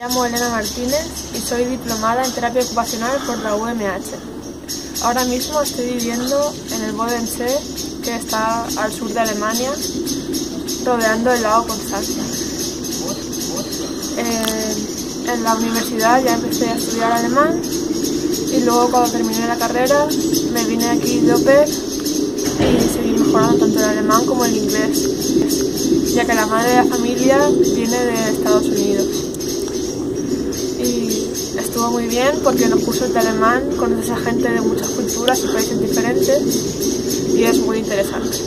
Me llamo Elena Martínez y soy diplomada en terapia ocupacional por la UMH. Ahora mismo estoy viviendo en el Bodensee, que está al sur de Alemania, rodeando el lago Constanza. Eh, en la universidad ya empecé a estudiar alemán y luego cuando terminé la carrera me vine aquí de pair y seguí mejorando tanto el alemán como el inglés, ya que la madre de la familia viene de Estados Unidos y estuvo muy bien porque en los cursos de alemán conoces a gente de muchas culturas y países diferentes y es muy interesante.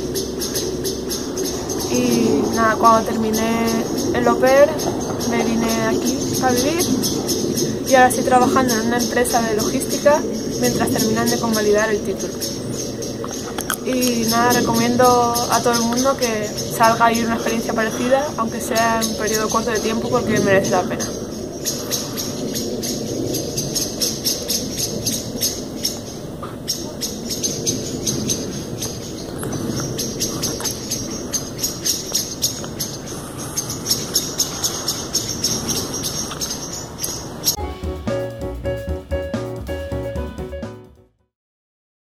Y nada, cuando terminé el pair me vine aquí a vivir y ahora estoy trabajando en una empresa de logística mientras terminan de convalidar el título. Y nada, recomiendo a todo el mundo que salga a ir una experiencia parecida, aunque sea en un periodo corto de tiempo, porque merece la pena.